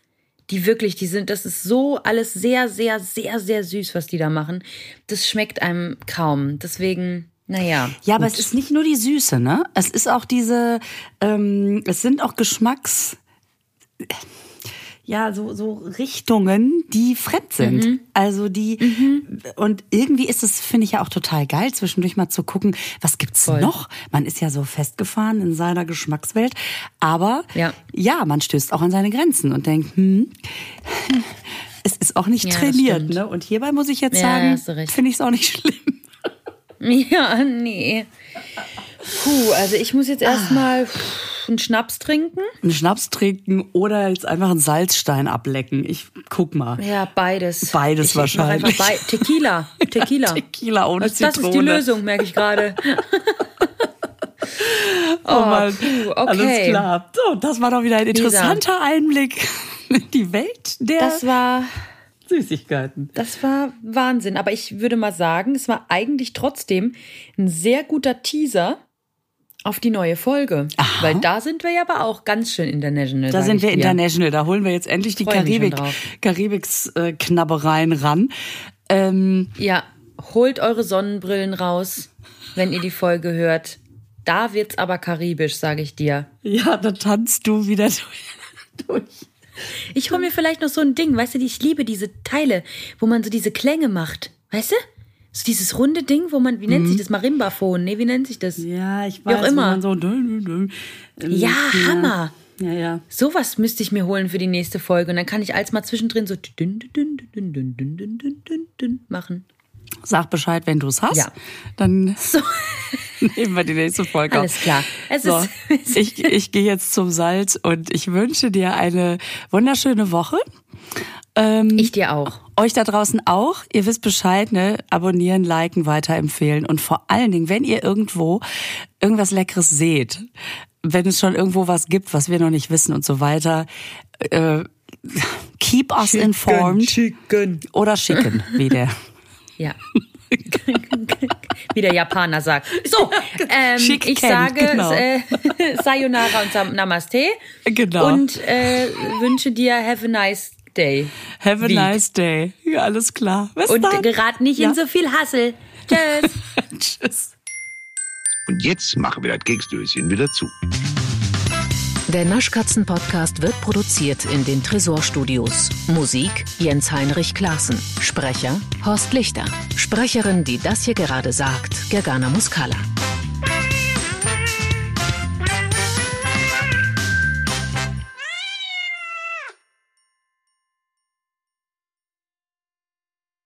Die wirklich, die sind, das ist so alles sehr, sehr, sehr, sehr süß, was die da machen. Das schmeckt einem kaum. Deswegen, naja. Ja, aber gut. es ist nicht nur die Süße, ne? Es ist auch diese, ähm, es sind auch Geschmacks, ja, so, so Richtungen, die fremd sind. Mhm. Also die, und irgendwie ist es, finde ich ja auch total geil, zwischendurch mal zu gucken, was gibt's Voll. noch? Man ist ja so festgefahren in seiner Geschmackswelt, aber Ja. ja, man stößt auch an seine Grenzen und denkt, hm, es ist auch nicht Ja, trainiert, ne? Und hierbei muss ich jetzt Ja, sagen, finde ich es auch nicht schlimm. Ja, nee. Puh, also ich muss jetzt erstmal einen Schnaps trinken. einen Schnaps trinken oder jetzt einfach einen Salzstein ablecken. Ich guck mal. Ja, beides. Beides ich, wahrscheinlich. Bei Tequila. Tequila. Tequila ohne das, das ist die Lösung, merke ich gerade. Oh Mann. puh, okay. Alles klar. So, das war doch wieder ein interessanter Einblick in die Welt der Das war, Süßigkeiten. das war Wahnsinn. Aber ich würde mal sagen, es war eigentlich trotzdem ein sehr guter Teaser auf die neue Folge. Weil da sind wir ja aber auch ganz schön international. Da sind wir dir. international. Da holen wir jetzt endlich die Karibik. Karibiks-Knabbereien ran. Ähm, Ja, holt eure Sonnenbrillen raus, wenn ihr die Folge hört. Da wird's aber karibisch, sage ich dir. ja, da tanzt du wieder durch. durch. Ich hole mir vielleicht noch so ein Ding, weißt du, ich liebe diese Teile, wo man so diese Klänge macht. Weißt du? So dieses runde Ding, wo man, wie nennt mhm. sich das? Marimbaphon? Nee, wie nennt sich das? Ja, ich weiß. Wie auch immer. So ja, Hammer. Ja, ja. Sowas müsste ich mir holen für die nächste Folge. Und dann kann ich als mal zwischendrin so machen. Sag Bescheid, wenn du es hast. Ja. Dann so. nehmen wir die nächste Folge Alles klar. Es so, ist ich, ich gehe jetzt zum Salz und ich wünsche dir eine wunderschöne Woche. Ähm, ich dir auch. Euch da draußen auch. Ihr wisst Bescheid, ne? Abonnieren, liken, weiterempfehlen. Und vor allen Dingen, wenn ihr irgendwo irgendwas Leckeres seht, wenn es schon irgendwo was gibt, was wir noch nicht wissen und so weiter, äh, keep us chicken, informed. Chicken. Oder schicken, wie der. Ja. wie der Japaner sagt. So, ähm, Schick ich kennt, sage genau. äh, Sayonara und Namaste. Genau. Und äh, wünsche dir have a nice day. Have a Week. nice day. Ja, alles klar. Bis und dann. gerad nicht ja. in so viel Hassel. Tschüss. Tschüss. Und jetzt machen wir das Keksdöschen wieder zu. Der Naschkatzen-Podcast wird produziert in den Tresorstudios. Musik Jens Heinrich Klaassen. Sprecher Horst Lichter. Sprecherin, die das hier gerade sagt, Gergana Muscala.